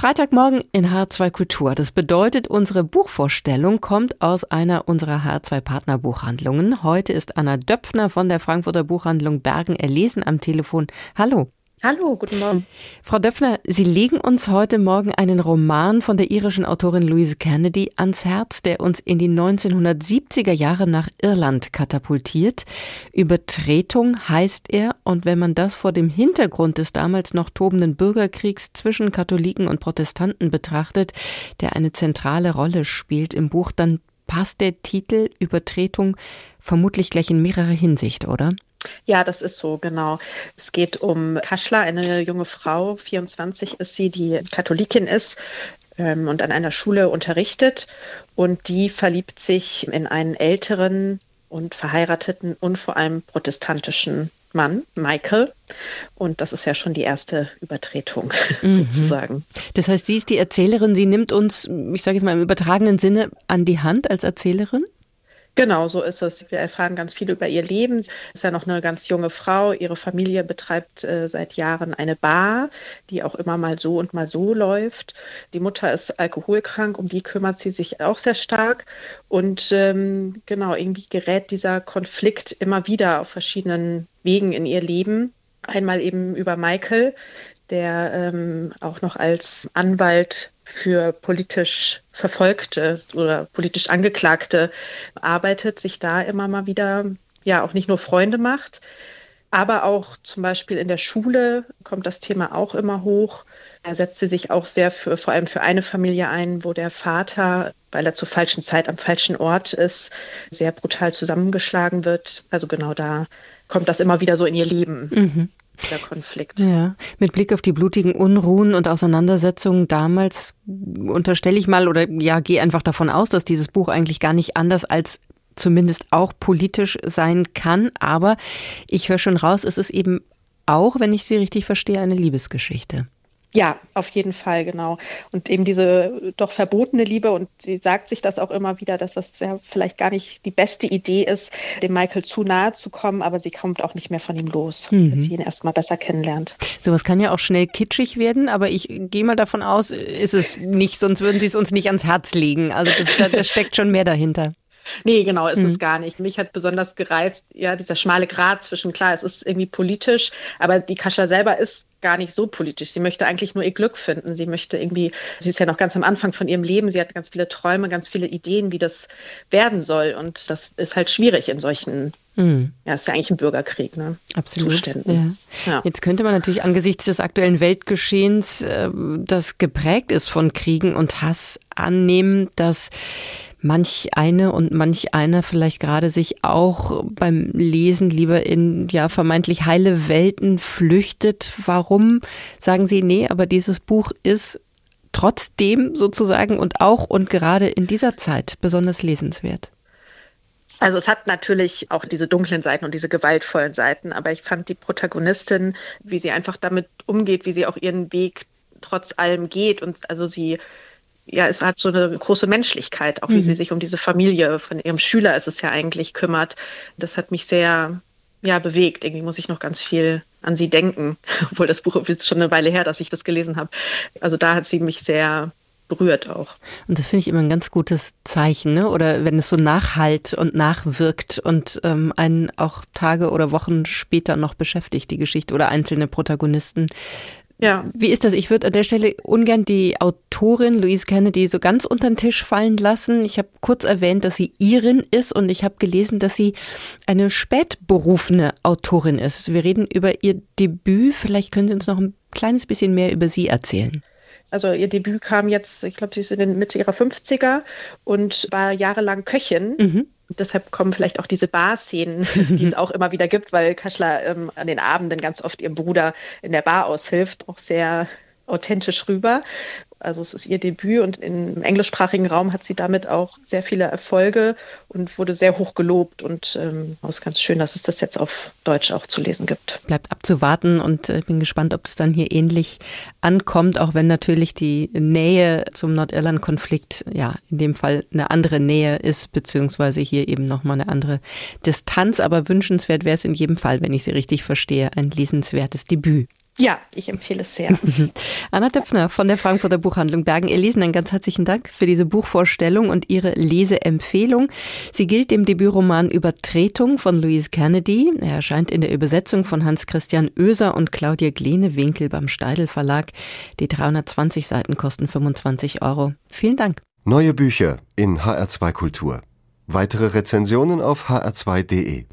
Freitagmorgen in H2 Kultur. Das bedeutet, unsere Buchvorstellung kommt aus einer unserer H2 Partnerbuchhandlungen. Heute ist Anna Döpfner von der Frankfurter Buchhandlung Bergen erlesen am Telefon. Hallo. Hallo, guten Morgen. Frau Döpfner, Sie legen uns heute Morgen einen Roman von der irischen Autorin Louise Kennedy ans Herz, der uns in die 1970er Jahre nach Irland katapultiert. Übertretung heißt er, und wenn man das vor dem Hintergrund des damals noch tobenden Bürgerkriegs zwischen Katholiken und Protestanten betrachtet, der eine zentrale Rolle spielt im Buch, dann passt der Titel Übertretung vermutlich gleich in mehrere Hinsicht, oder? Ja, das ist so, genau. Es geht um Kaschla, eine junge Frau, 24 ist sie, die Katholikin ist ähm, und an einer Schule unterrichtet. Und die verliebt sich in einen älteren und verheirateten und vor allem protestantischen Mann, Michael. Und das ist ja schon die erste Übertretung mhm. sozusagen. Das heißt, sie ist die Erzählerin, sie nimmt uns, ich sage jetzt mal im übertragenen Sinne, an die Hand als Erzählerin? Genau, so ist es. Wir erfahren ganz viel über ihr Leben. Sie ist ja noch eine ganz junge Frau. Ihre Familie betreibt äh, seit Jahren eine Bar, die auch immer mal so und mal so läuft. Die Mutter ist alkoholkrank, um die kümmert sie sich auch sehr stark. Und ähm, genau, irgendwie gerät dieser Konflikt immer wieder auf verschiedenen Wegen in ihr Leben. Einmal eben über Michael, der ähm, auch noch als Anwalt für politisch Verfolgte oder politisch Angeklagte arbeitet, sich da immer mal wieder ja auch nicht nur Freunde macht, aber auch zum Beispiel in der Schule kommt das Thema auch immer hoch. Er setzt sich auch sehr für, vor allem für eine Familie ein, wo der Vater, weil er zur falschen Zeit am falschen Ort ist, sehr brutal zusammengeschlagen wird. Also genau da kommt das immer wieder so in ihr Leben. Mhm der Konflikt. Ja, mit Blick auf die blutigen Unruhen und Auseinandersetzungen damals unterstelle ich mal oder ja, gehe einfach davon aus, dass dieses Buch eigentlich gar nicht anders als zumindest auch politisch sein kann. Aber ich höre schon raus, es ist eben auch, wenn ich Sie richtig verstehe, eine Liebesgeschichte. Ja, auf jeden Fall, genau. Und eben diese doch verbotene Liebe, und sie sagt sich das auch immer wieder, dass das ja vielleicht gar nicht die beste Idee ist, dem Michael zu nahe zu kommen, aber sie kommt auch nicht mehr von ihm los, mhm. wenn sie ihn erstmal besser kennenlernt. Sowas kann ja auch schnell kitschig werden, aber ich gehe mal davon aus, ist es nicht, sonst würden sie es uns nicht ans Herz legen. Also das, da, da steckt schon mehr dahinter. Nee, genau, ist mhm. es gar nicht. Mich hat besonders gereizt, ja, dieser schmale Grat zwischen, klar, es ist irgendwie politisch, aber die Kascha selber ist gar nicht so politisch. Sie möchte eigentlich nur ihr Glück finden. Sie möchte irgendwie, sie ist ja noch ganz am Anfang von ihrem Leben, sie hat ganz viele Träume, ganz viele Ideen, wie das werden soll. Und das ist halt schwierig in solchen, mhm. ja, ist ja eigentlich ein Bürgerkrieg, ne? Absolut. Zuständen. Ja. Ja. Jetzt könnte man natürlich angesichts des aktuellen Weltgeschehens, äh, das geprägt ist von Kriegen und Hass, annehmen, dass manch eine und manch einer vielleicht gerade sich auch beim Lesen lieber in ja vermeintlich heile Welten flüchtet. Warum sagen Sie, nee, aber dieses Buch ist trotzdem sozusagen und auch und gerade in dieser Zeit besonders lesenswert? Also es hat natürlich auch diese dunklen Seiten und diese gewaltvollen Seiten, aber ich fand die Protagonistin, wie sie einfach damit umgeht, wie sie auch ihren Weg trotz allem geht und also sie ja, es hat so eine große Menschlichkeit, auch wie mhm. sie sich um diese Familie von ihrem Schüler ist es ja eigentlich kümmert. Das hat mich sehr ja, bewegt. Irgendwie muss ich noch ganz viel an sie denken, obwohl das Buch ist schon eine Weile her, dass ich das gelesen habe. Also da hat sie mich sehr berührt auch. Und das finde ich immer ein ganz gutes Zeichen, ne? oder wenn es so nachhalt und nachwirkt und ähm, einen auch Tage oder Wochen später noch beschäftigt, die Geschichte oder einzelne Protagonisten. Ja. Wie ist das? Ich würde an der Stelle ungern die Autorin Louise Kennedy so ganz unter den Tisch fallen lassen. Ich habe kurz erwähnt, dass sie Irin ist und ich habe gelesen, dass sie eine spätberufene Autorin ist. Wir reden über ihr Debüt. Vielleicht können Sie uns noch ein kleines bisschen mehr über sie erzählen. Also ihr Debüt kam jetzt, ich glaube, sie ist in der Mitte ihrer 50er und war jahrelang Köchin. Mhm deshalb kommen vielleicht auch diese Bar-Szenen, die es auch immer wieder gibt, weil Kaschler ähm, an den Abenden ganz oft ihrem Bruder in der Bar aushilft, auch sehr authentisch rüber. Also es ist ihr Debüt und im englischsprachigen Raum hat sie damit auch sehr viele Erfolge und wurde sehr hoch gelobt. Und ähm, ist ganz schön, dass es das jetzt auf Deutsch auch zu lesen gibt. Bleibt abzuwarten und äh, bin gespannt, ob es dann hier ähnlich ankommt, auch wenn natürlich die Nähe zum Nordirland-Konflikt ja in dem Fall eine andere Nähe ist, beziehungsweise hier eben nochmal eine andere Distanz. Aber wünschenswert wäre es in jedem Fall, wenn ich sie richtig verstehe, ein lesenswertes Debüt. Ja, ich empfehle es sehr. Anna Töpfner von der Frankfurter Buchhandlung Bergen-Elisen, einen ganz herzlichen Dank für diese Buchvorstellung und Ihre Leseempfehlung. Sie gilt dem Debütroman Übertretung von Louise Kennedy. Er erscheint in der Übersetzung von Hans-Christian Oeser und Claudia Glene-Winkel beim Steidel Verlag. Die 320 Seiten kosten 25 Euro. Vielen Dank. Neue Bücher in HR2 Kultur. Weitere Rezensionen auf hr2.de.